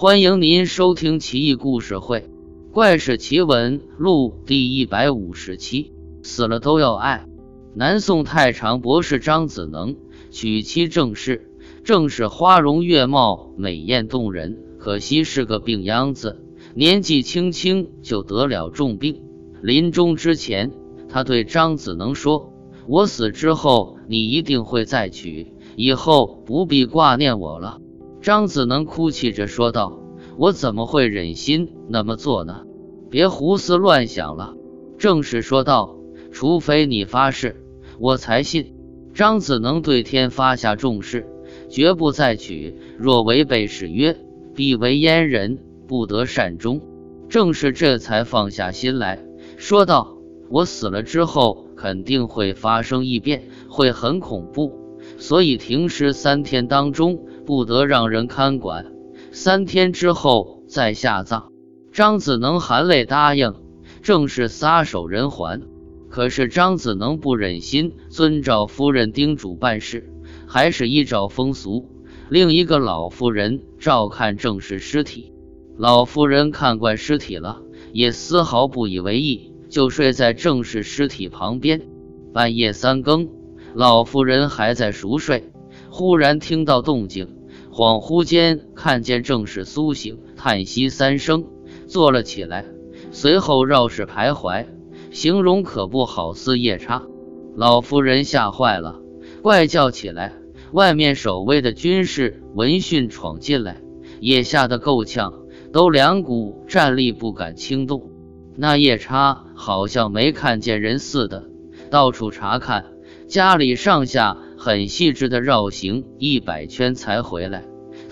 欢迎您收听《奇异故事会·怪事奇闻录》第一百五十七。死了都要爱。南宋太常博士张子能娶妻郑氏，郑氏花容月貌，美艳动人，可惜是个病秧子，年纪轻轻就得了重病。临终之前，他对张子能说：“我死之后，你一定会再娶，以后不必挂念我了。”张子能哭泣着说道：“我怎么会忍心那么做呢？别胡思乱想了。”郑氏说道：“除非你发誓，我才信。”张子能对天发下重誓，绝不再娶。若违背誓约，必为阉人，不得善终。郑氏这才放下心来说道：“我死了之后，肯定会发生异变，会很恐怖，所以停尸三天当中。”不得让人看管，三天之后再下葬。张子能含泪答应，正是撒手人寰。可是张子能不忍心遵照夫人叮嘱办事，还是依照风俗，另一个老妇人照看郑氏尸体。老妇人看惯尸体了，也丝毫不以为意，就睡在郑氏尸体旁边。半夜三更，老妇人还在熟睡，忽然听到动静。恍惚间看见正是苏醒，叹息三声，坐了起来，随后绕室徘徊，形容可不好似夜叉。老夫人吓坏了，怪叫起来。外面守卫的军士闻讯闯进来，也吓得够呛，都两股战栗不敢轻动。那夜叉好像没看见人似的，到处查看。家里上下很细致的绕行一百圈才回来，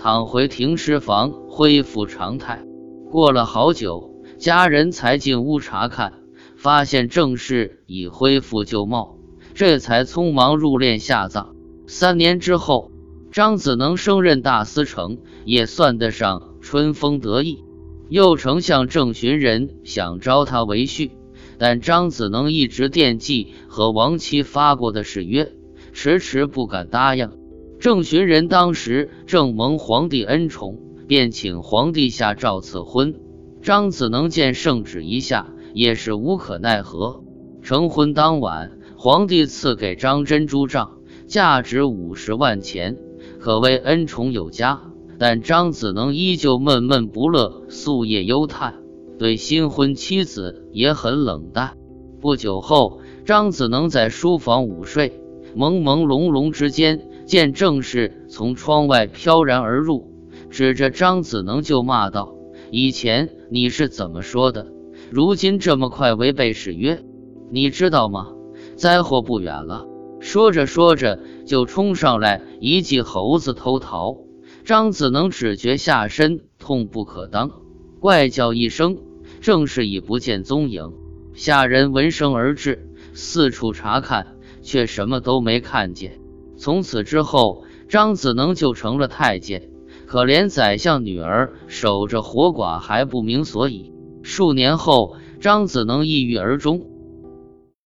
躺回停尸房恢复常态。过了好久，家人才进屋查看，发现郑氏已恢复旧貌，这才匆忙入殓下葬。三年之后，张子能升任大司成，也算得上春风得意。右丞相郑寻人想招他为婿。但张子能一直惦记和王妻发过的誓约，迟迟不敢答应。郑寻人当时正蒙皇帝恩宠，便请皇帝下诏赐婚。张子能见圣旨一下，也是无可奈何。成婚当晚，皇帝赐给张珍珠杖，价值五十万钱，可谓恩宠有加。但张子能依旧闷闷不乐，夙夜忧叹。对新婚妻子也很冷淡。不久后，张子能在书房午睡，朦朦胧胧之间，见郑氏从窗外飘然而入，指着张子能就骂道：“以前你是怎么说的？如今这么快违背誓约，你知道吗？灾祸不远了！”说着说着，就冲上来一记猴子偷桃。张子能只觉下身痛不可当，怪叫一声。郑氏已不见踪影，下人闻声而至，四处查看，却什么都没看见。从此之后，张子能就成了太监，可怜宰相女儿守着活寡还不明所以。数年后，张子能抑郁而终。